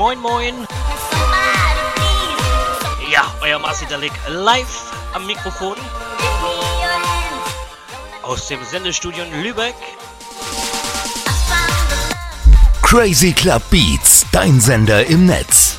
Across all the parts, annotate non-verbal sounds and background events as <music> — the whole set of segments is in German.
Moin, moin. Ja, euer Marci Dalek live am Mikrofon. Aus dem Sendestudio in Lübeck. Crazy Club Beats, dein Sender im Netz.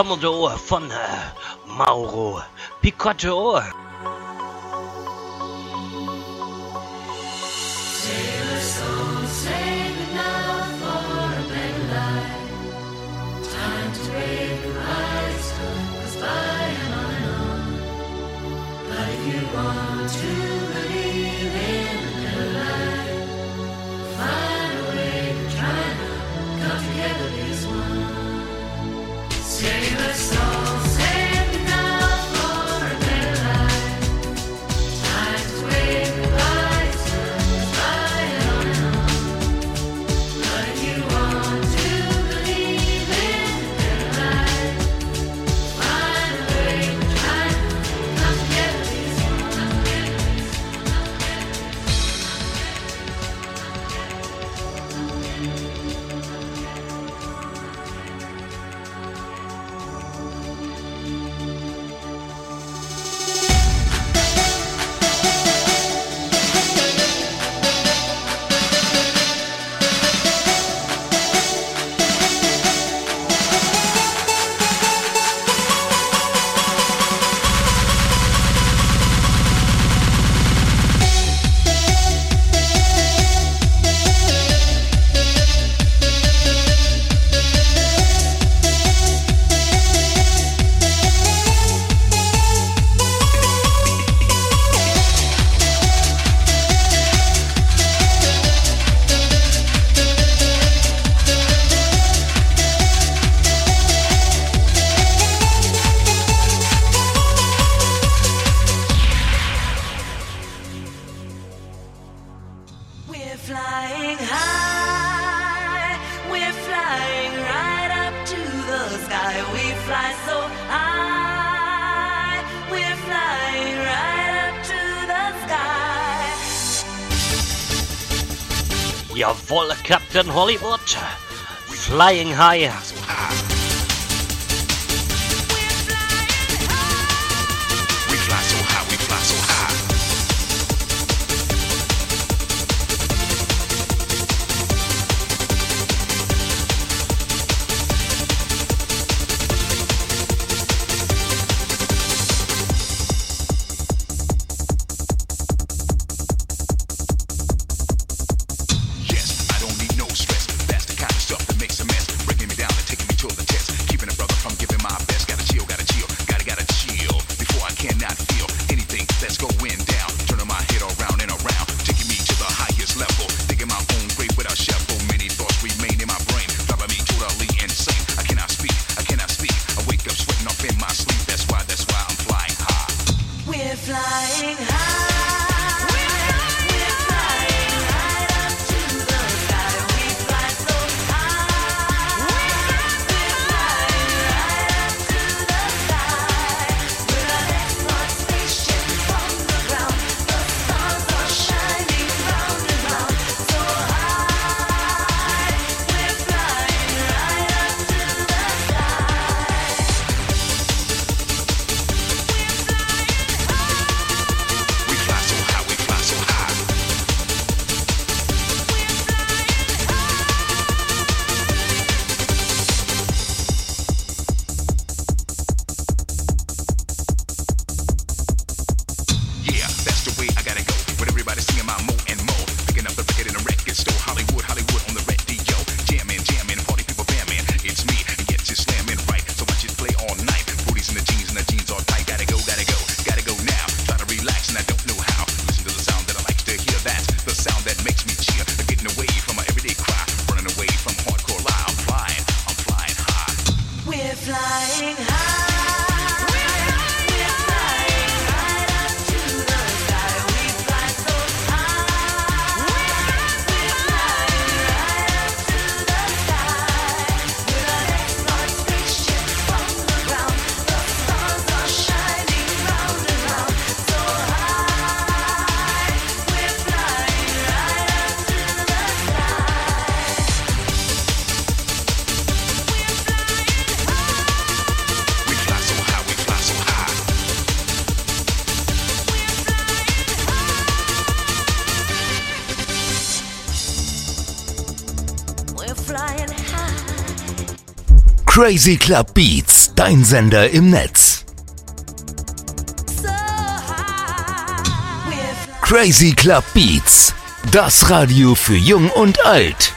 Commodore von uh, Mauro Picotto. for Captain Hollywood. Flying high, Crazy Club Beats, dein Sender im Netz. Crazy Club Beats, das Radio für Jung und Alt.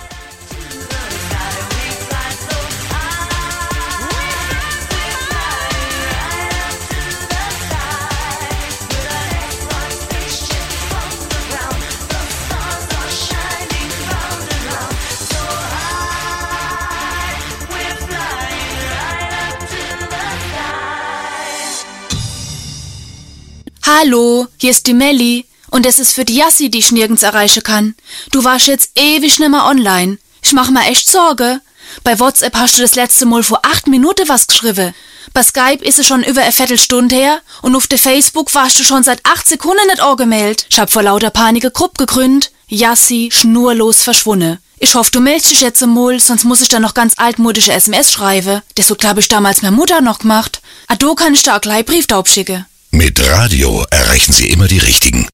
Hallo, hier ist die Melli. Und es ist für die Jassi, die ich nirgends erreichen kann. Du warst jetzt ewig nimmer online. Ich mach mir echt Sorge. Bei WhatsApp hast du das letzte Mal vor acht Minuten was geschrieben. Bei Skype ist es schon über eine Viertelstunde her und auf der Facebook warst du schon seit acht Sekunden nicht angemeldet. Ich hab vor lauter Panik eine Gruppe gegründet. Jassi schnurlos verschwunden. Ich hoffe, du meldest dich jetzt mal, sonst muss ich da noch ganz altmodische SMS schreiben. Deshalb habe ich damals meine Mutter noch gemacht. Ah, Ado kann ich da auch gleich Brief schicken. Mit Radio erreichen Sie immer die Richtigen.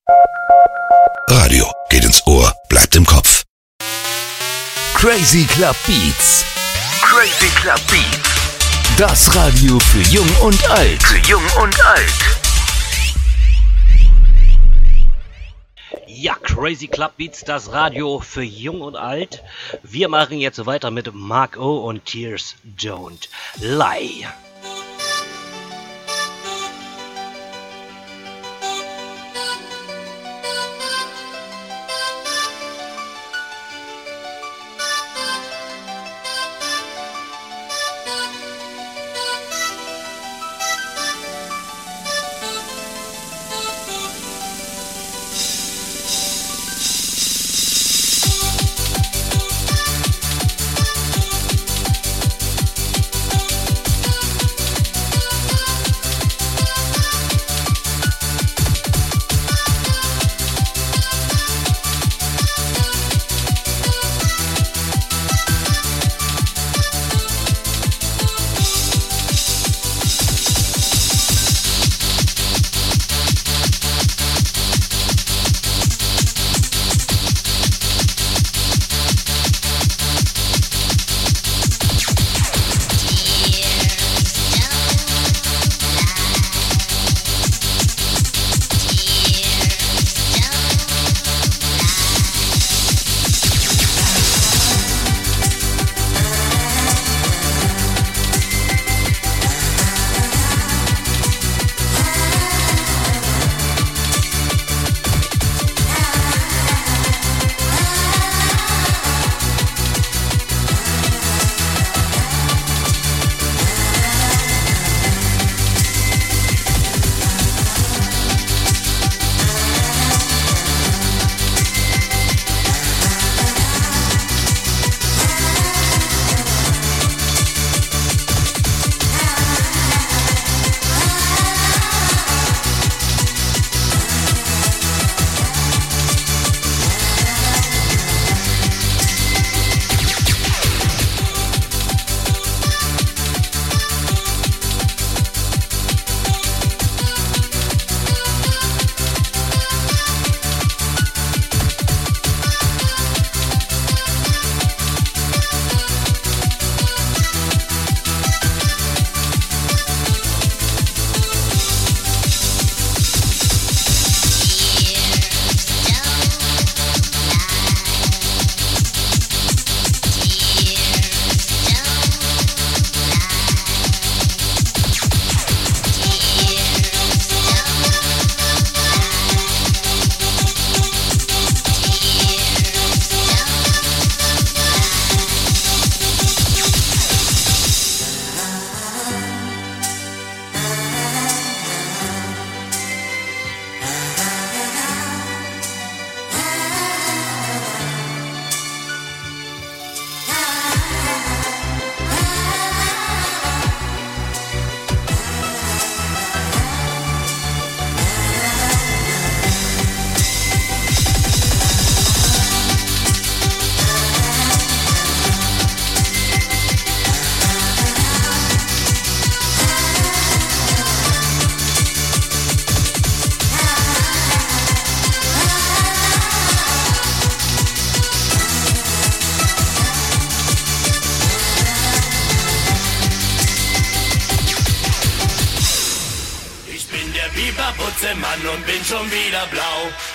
Radio geht ins Ohr, bleibt im Kopf. Crazy Club Beats. Crazy Club Beats. Das Radio für Jung und Alt. Für Jung und Alt. Ja, Crazy Club Beats, das Radio für Jung und Alt. Wir machen jetzt weiter mit Mark O und Tears Don't Lie.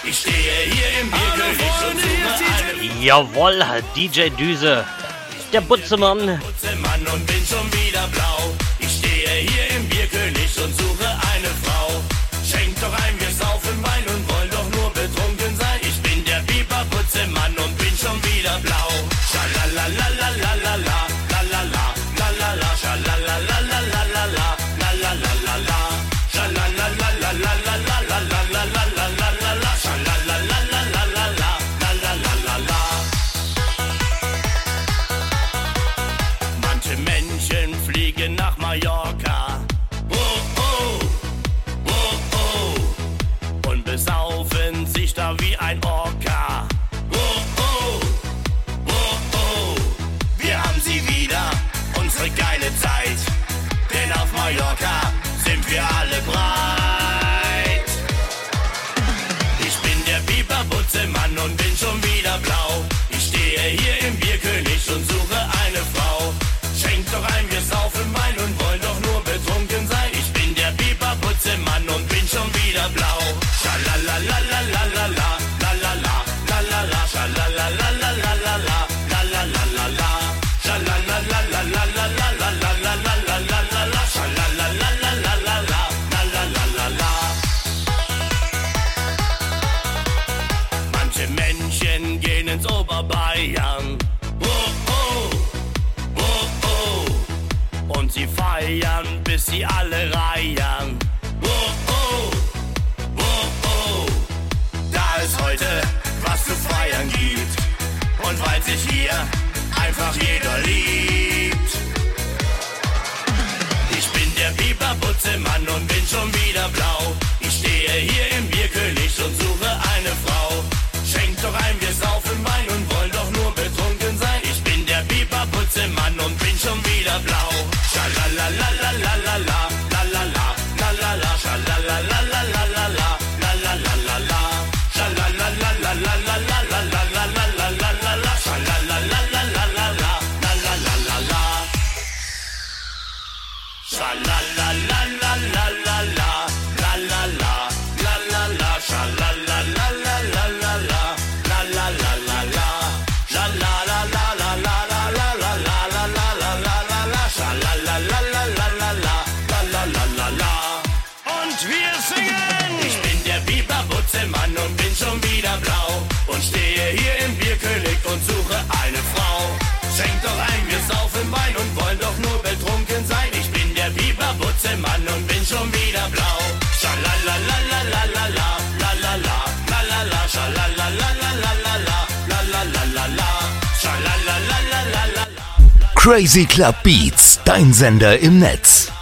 Ich stehe hier im Bierkönig und suche. Jawohl, DJ Düse, der Butzemann, Crazy Club Beats, dein Sender im Netz.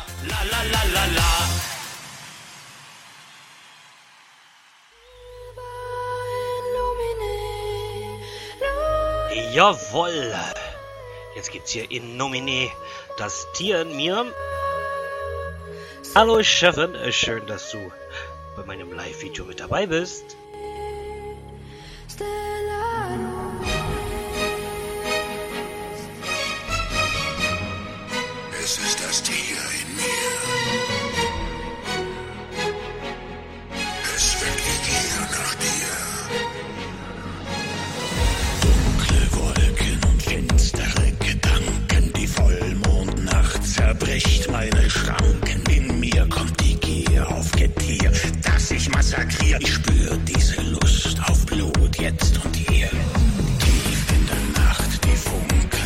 Jawoll! Jetzt gibt's hier in Nomine das Tier in mir. Hallo Chefin, schön, dass du bei meinem Live-Video mit dabei bist. meine Schranken. In mir kommt die Gier auf Getier, dass ich massakriere. Ich spür diese Lust auf Blut jetzt und hier. Tief in der Nacht, die Funken.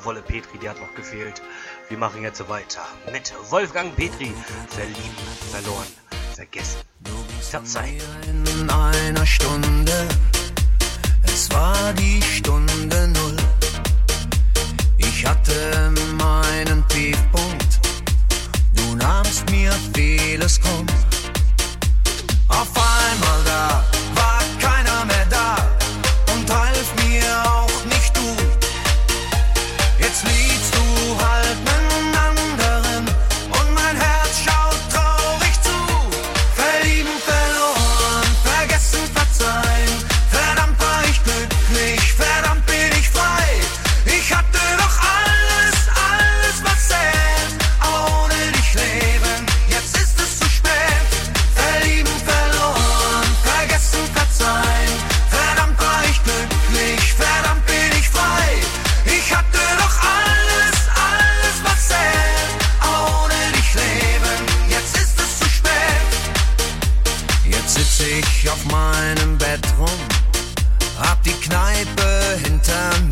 der Wolle Petri, die hat noch gefehlt. Wir machen jetzt weiter mit Wolfgang Petri. Verlieben, verloren, vergessen. Verzeihen. In einer Stunde, es war die Stunde Null. Ich hatte meinen Tiefpunkt, du nahmst mir vieles krumm. Auf einmal auf meinem Bett rum, hab die Kneipe hinter mir.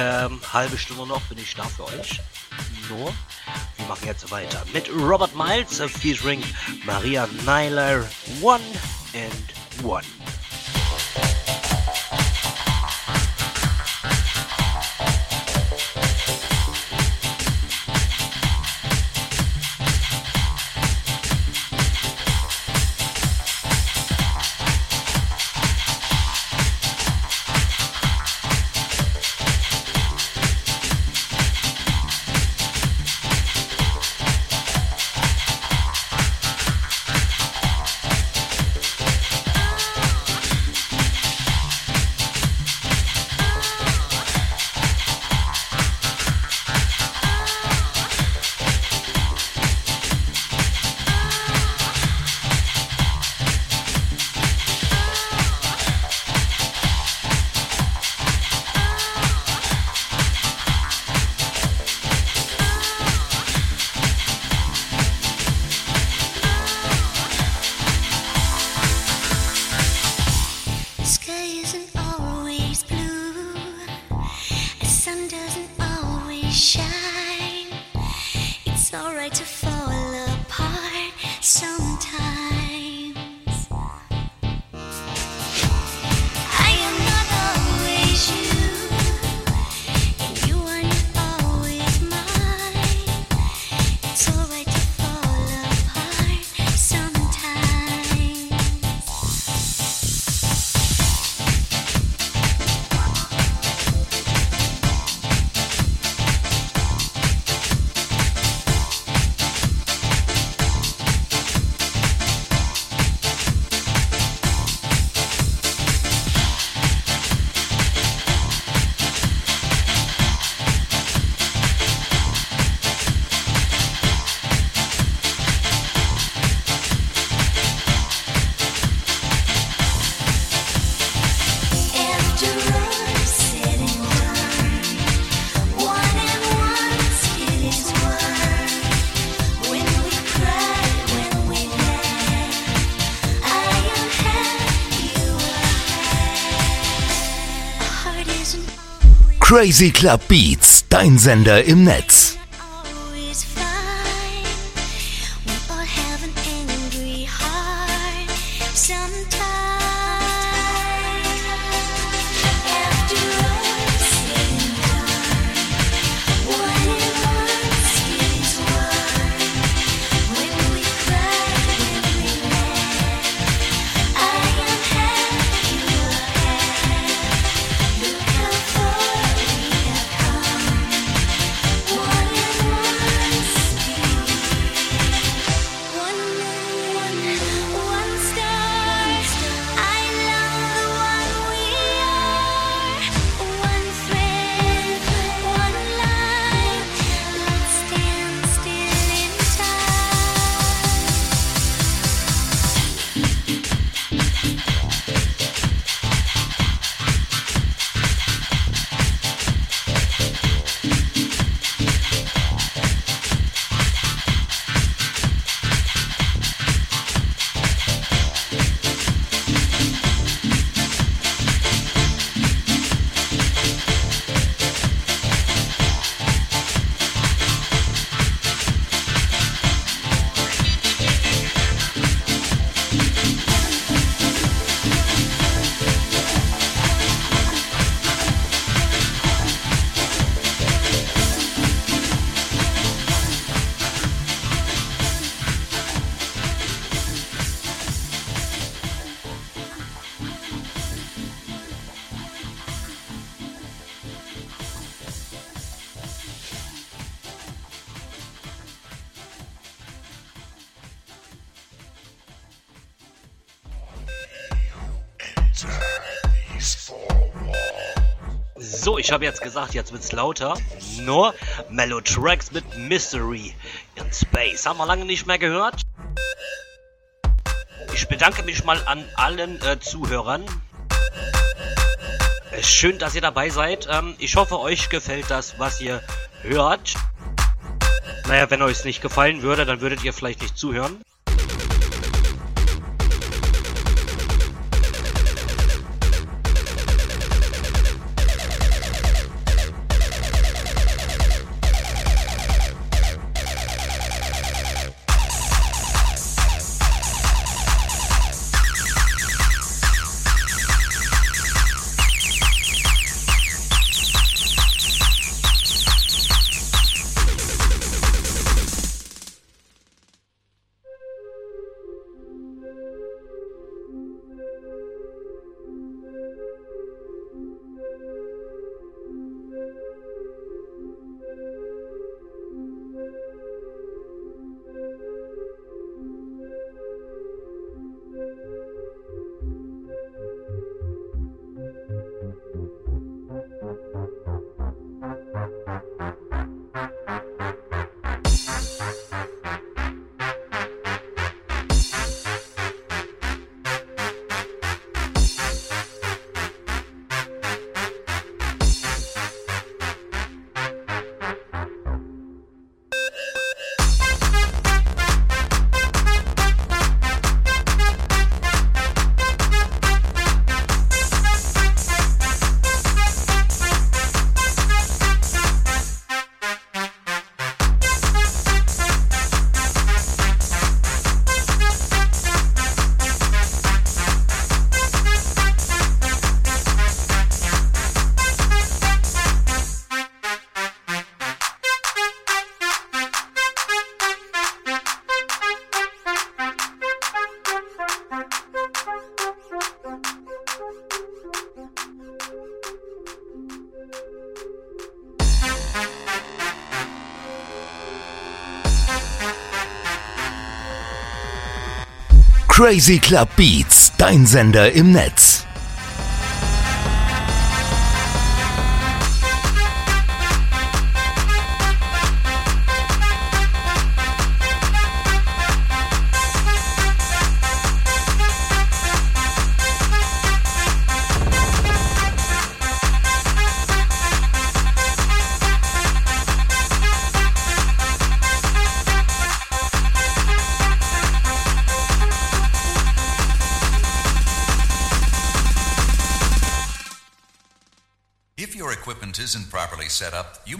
Ähm, halbe Stunde noch bin ich da für euch. Nur, wir machen jetzt weiter mit Robert Miles featuring Maria Nyler, One and One. Crazy Club Beats, dein Sender im Netz. So, ich habe jetzt gesagt, jetzt wird's lauter. Nur Mellow Tracks mit Mystery in Space. Haben wir lange nicht mehr gehört. Ich bedanke mich mal an allen äh, Zuhörern. Es ist schön, dass ihr dabei seid. Ähm, ich hoffe, euch gefällt das, was ihr hört. Naja, wenn euch es nicht gefallen würde, dann würdet ihr vielleicht nicht zuhören. Crazy Club Beats, dein Sender im Netz.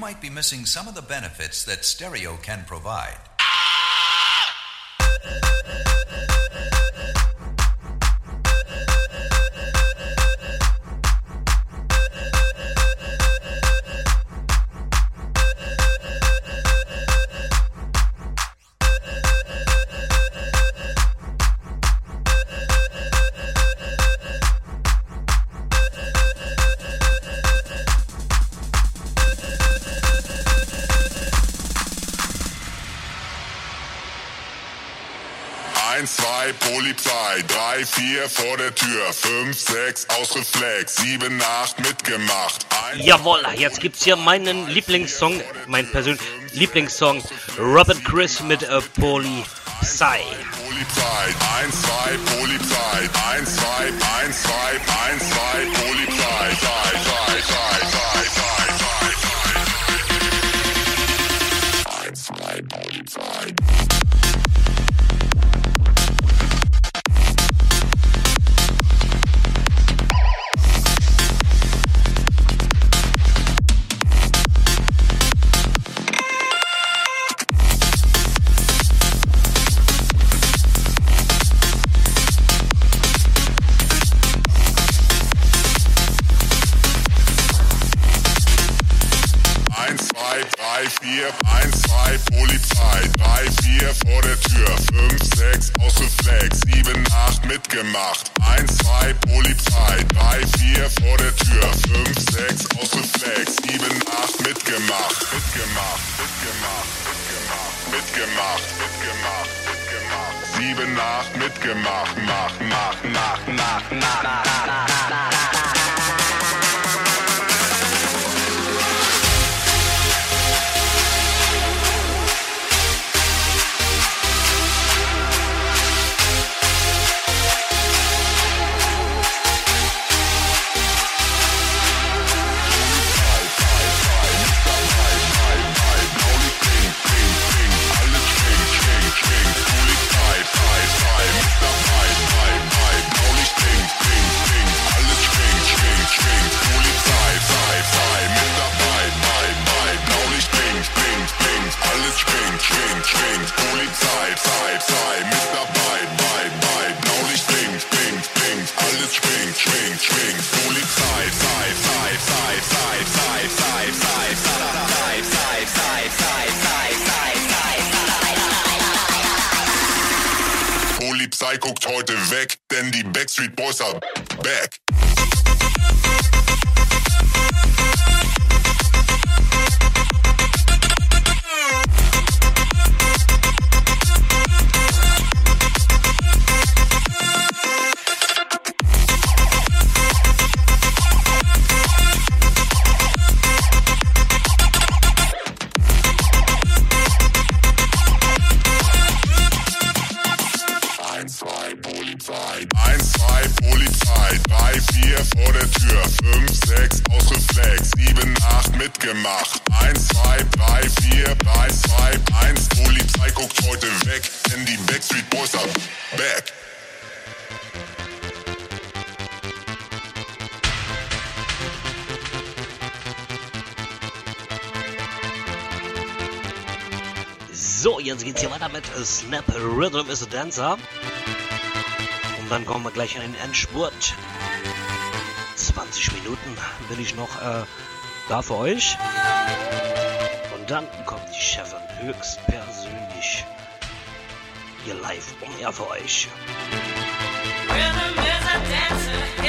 Might be missing some of the benefits that stereo can provide. hier vor der Tür. 5, 6 aus Reflex, 7, 8 mitgemacht. Ein Jawohl, jetzt gibt's hier meinen Lieblingssong, mein persönlichen Lieblingssong, Robert Chris mit äh, Poli Psy. Polizei, 1, 2, Polizei, 1, 2, 1, 2, 1, 2, Polizei, 2, 2. Zeit, Zeit, mit dabei, bei, bei, Blaulicht blinkt, blinkt, blinkt, alles schwingt, schwingt, schwingt, Polizei, Zeit, Zeit, Zeit, Zeit, Zeit, Zeit, Zeit, Zeit, Zeit, Zeit, Zeit, Zeit, Zeit, Polizei guckt heute weg, denn die Backstreet Boys are back. Mitgemacht. Eins, zwei, drei, vier, drei, zwei, eins. Polizei guckt heute weg, denn die Backstreet Boys are back. So, jetzt geht's hier weiter mit Snap Rhythm is a Dancer. Und dann kommen wir gleich in den Endspurt. 20 Minuten bin ich noch äh, da für euch. Und dann kommt die Chefin höchstpersönlich hier live um er für euch. Rhythm is a dancer,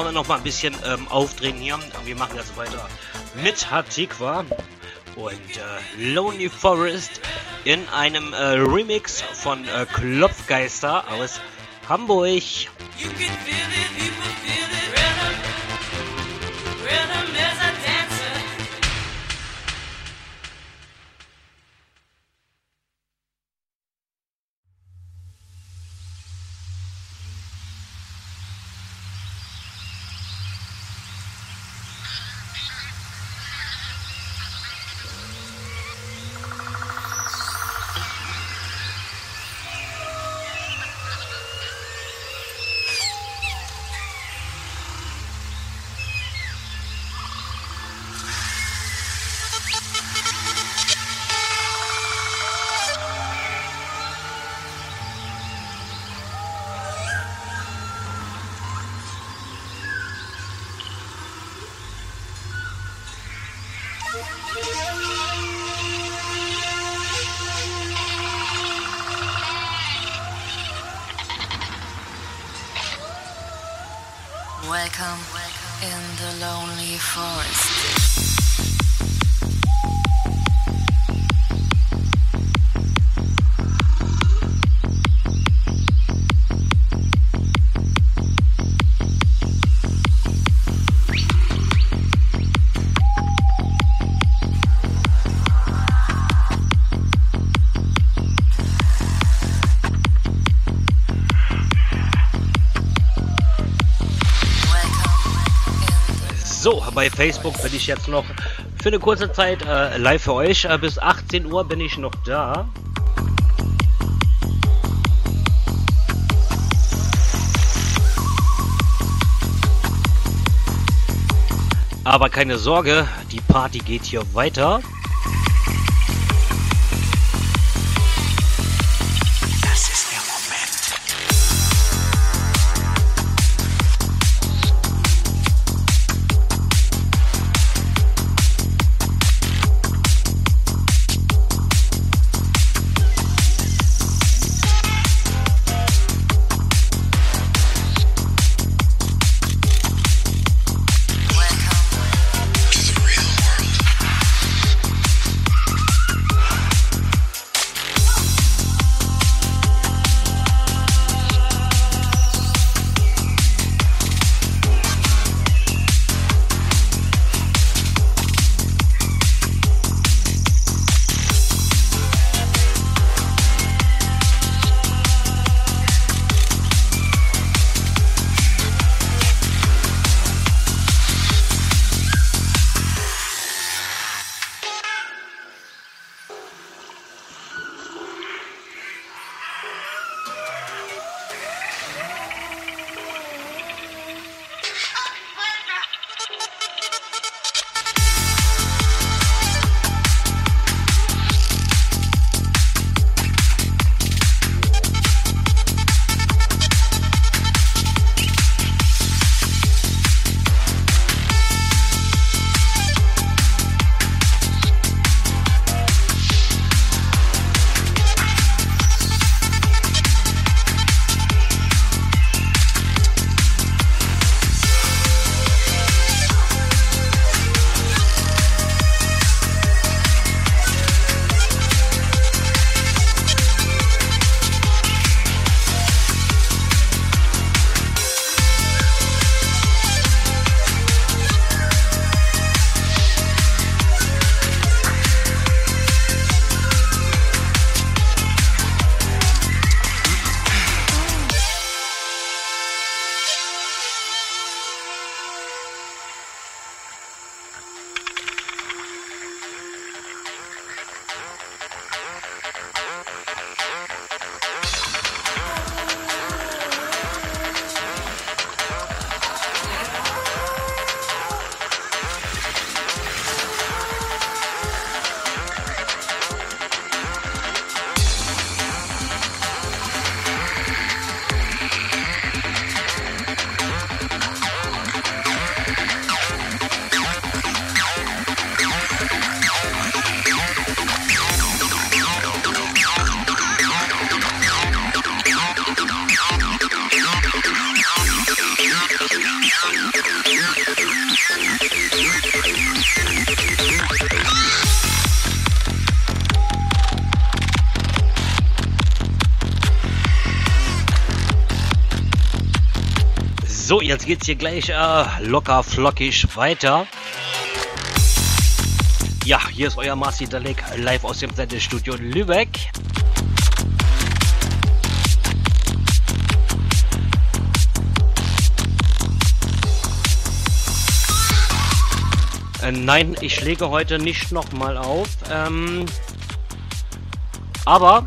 Wir noch mal ein bisschen ähm, aufdrehen hier. Wir machen jetzt weiter mit Hatikwa und äh, Lonely Forest in einem äh, Remix von äh, Klopfgeister aus Hamburg. Welcome in the lonely forest. Bei Facebook bin ich jetzt noch für eine kurze Zeit äh, live für euch. Äh, bis 18 Uhr bin ich noch da. Aber keine Sorge, die Party geht hier weiter. Jetzt geht's hier gleich äh, locker flockig weiter. Ja, hier ist euer Marci Dalek live aus dem Sendestudio Lübeck. Äh, nein, ich lege heute nicht nochmal auf. Ähm, aber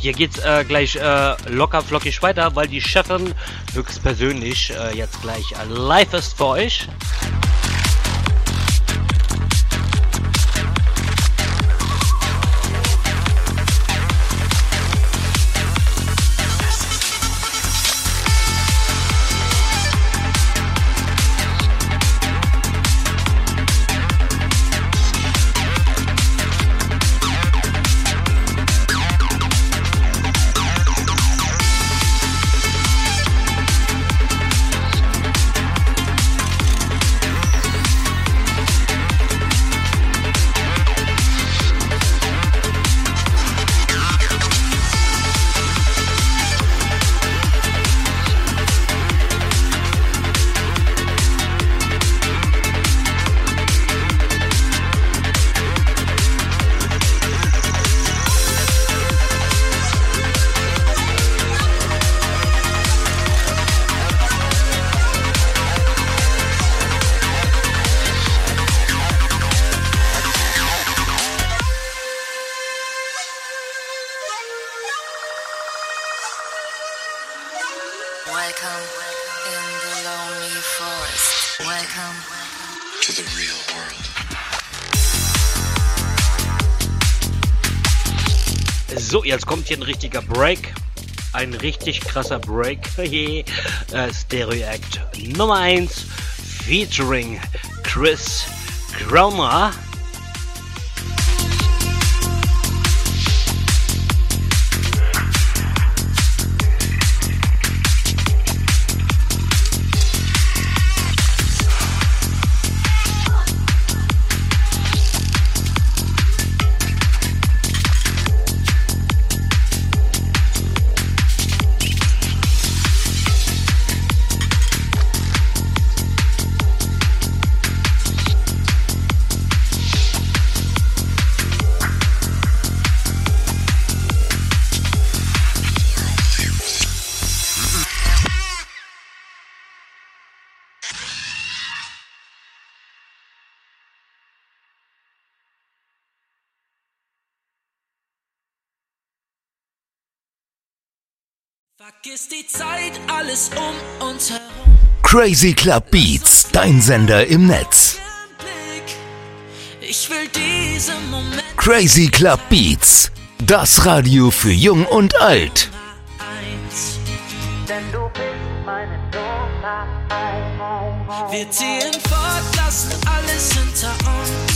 hier geht's äh, gleich äh, locker flockig weiter, weil die Chefin höchstpersönlich äh, jetzt gleich live ist für euch. Jetzt kommt hier ein richtiger Break. Ein richtig krasser Break. <laughs> äh, Stereo Act Nummer 1 featuring Chris Cromer. Vergiss die Zeit, alles um uns herum. Crazy Club Beats, dein Sender im Netz. Ich will diesen Moment Crazy Club Beats, das Radio für Jung und Alt. Denn du bist meine Nummer. Wir ziehen fort, lassen alles hinter uns.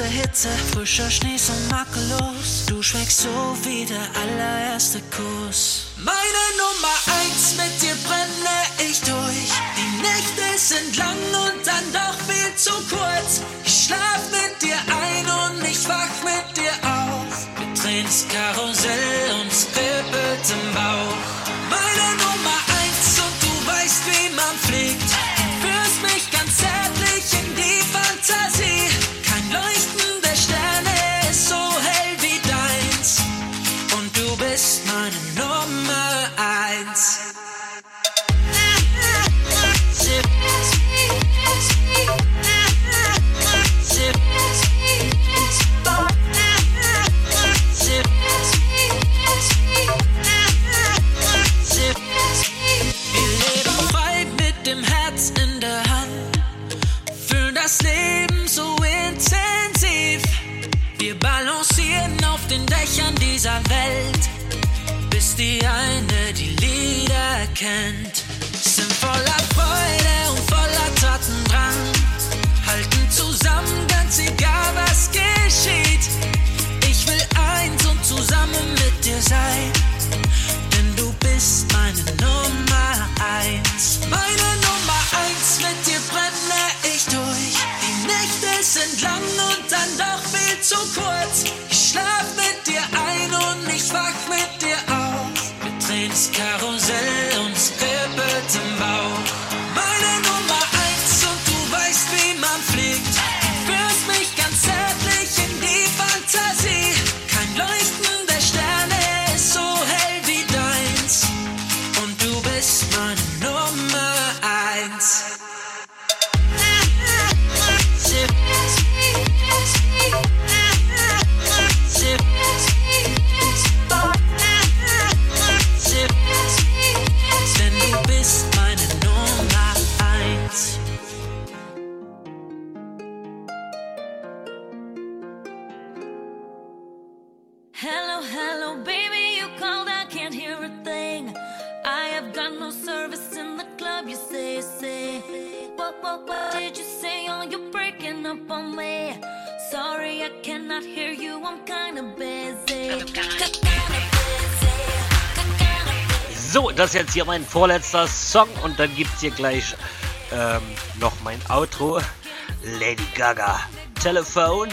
Der Hitze, frischer Schnee so makellos. Du schmeckst so wie der allererste Kuss. Meine Nummer eins, mit dir brenne ich durch. Die Nächte sind lang und dann doch viel zu kurz. Ich schlaf mit dir ein und ich wach mit dir den Dächern dieser Welt, bis die eine die Lieder kennt. Sind voller Freude und voller Tatendrang, halten zusammen, ganz egal was geschieht. Ich will eins und zusammen mit dir sein, denn du bist meine Nummer eins. Meine Nummer eins, mit dir brenne ich durch. Die Nächte sind lang und dann doch viel zu kurz. das jetzt hier mein vorletzter Song und dann gibt es hier gleich ähm, noch mein Outro. Lady Gaga, Telefon.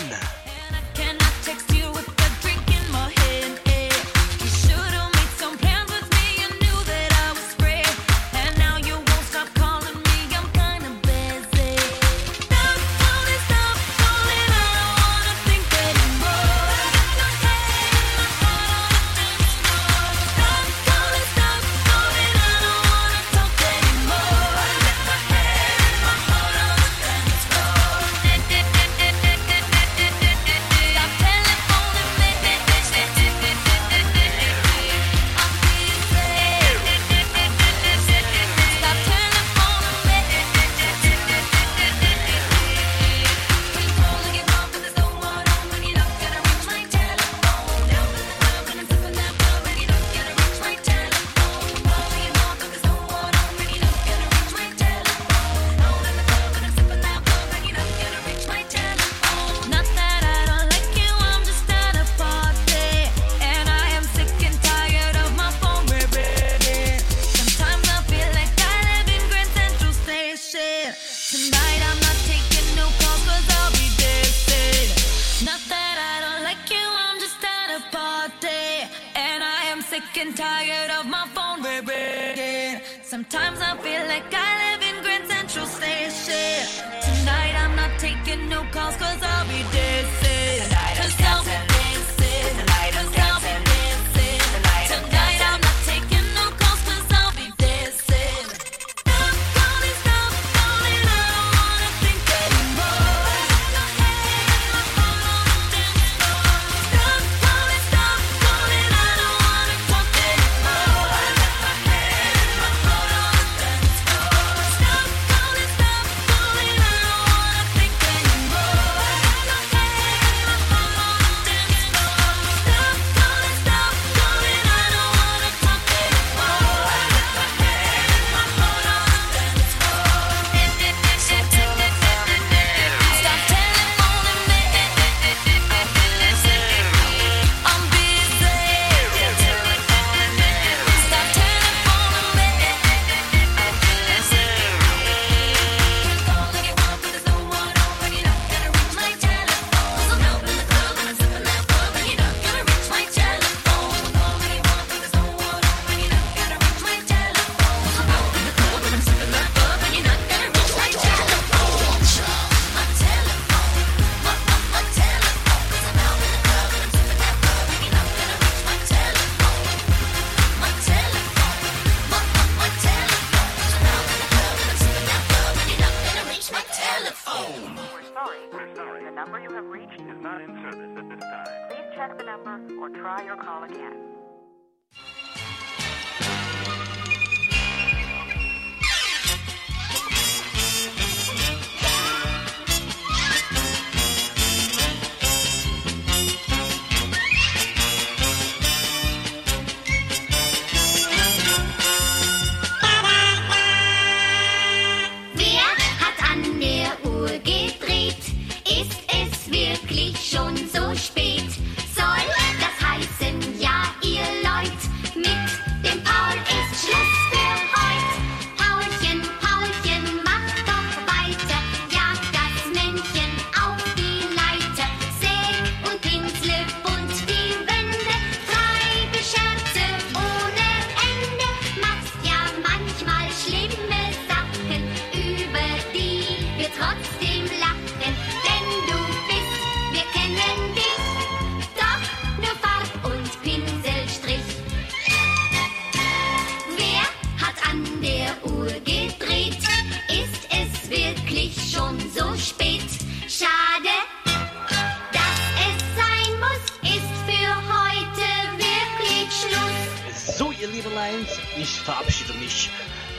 Verabschiede mich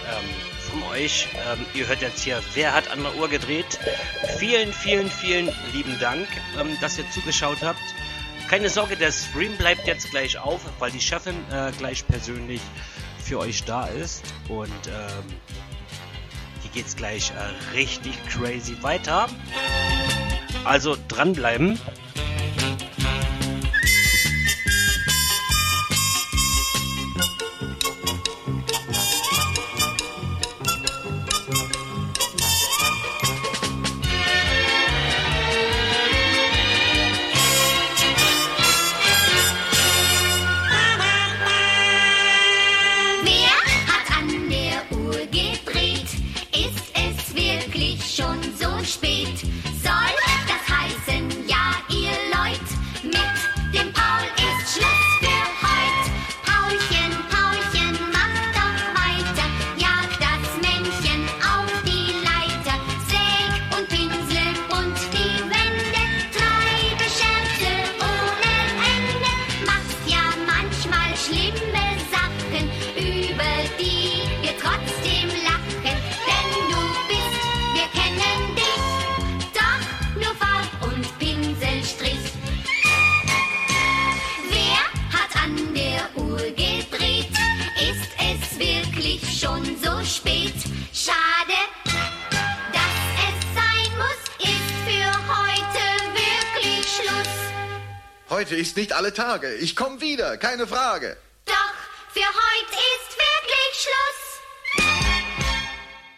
ähm, von euch. Ähm, ihr hört jetzt hier, wer hat an der Uhr gedreht. Vielen, vielen, vielen lieben Dank, ähm, dass ihr zugeschaut habt. Keine Sorge, der Stream bleibt jetzt gleich auf, weil die Chefin äh, gleich persönlich für euch da ist. Und ähm, hier geht's gleich äh, richtig crazy weiter. Also dranbleiben. Alle Tage. Ich komme wieder, keine Frage.